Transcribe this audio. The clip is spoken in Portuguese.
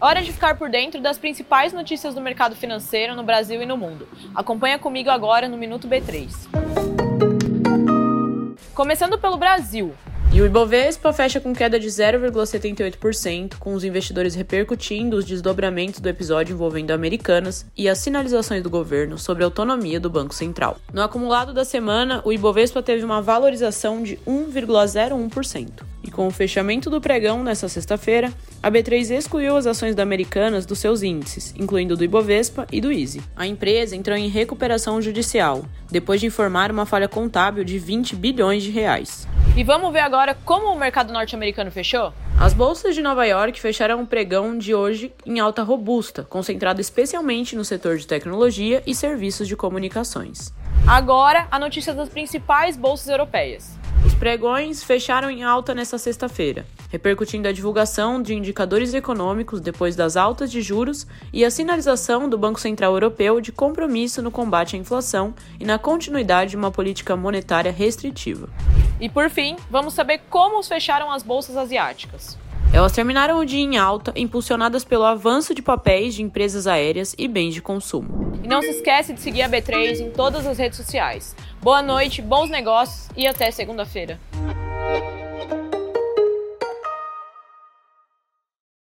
Hora de ficar por dentro das principais notícias do mercado financeiro no Brasil e no mundo. Acompanha comigo agora no Minuto B3. Começando pelo Brasil. E o Ibovespa fecha com queda de 0,78%, com os investidores repercutindo os desdobramentos do episódio envolvendo Americanas e as sinalizações do governo sobre a autonomia do Banco Central. No acumulado da semana, o Ibovespa teve uma valorização de 1,01%. E com o fechamento do pregão nesta sexta-feira, a B3 excluiu as ações da Americanas dos seus índices, incluindo do Ibovespa e do Easy. A empresa entrou em recuperação judicial, depois de informar uma falha contábil de 20 bilhões de reais. E vamos ver agora como o mercado norte-americano fechou? As bolsas de Nova York fecharam o pregão de hoje em alta robusta, concentrado especialmente no setor de tecnologia e serviços de comunicações. Agora, a notícia das principais bolsas europeias. Pregões fecharam em alta nesta sexta-feira, repercutindo a divulgação de indicadores econômicos depois das altas de juros e a sinalização do Banco Central Europeu de compromisso no combate à inflação e na continuidade de uma política monetária restritiva. E por fim, vamos saber como fecharam as bolsas asiáticas. Elas terminaram o dia em alta, impulsionadas pelo avanço de papéis de empresas aéreas e bens de consumo. E não se esquece de seguir a B3 em todas as redes sociais. Boa noite, bons negócios e até segunda-feira.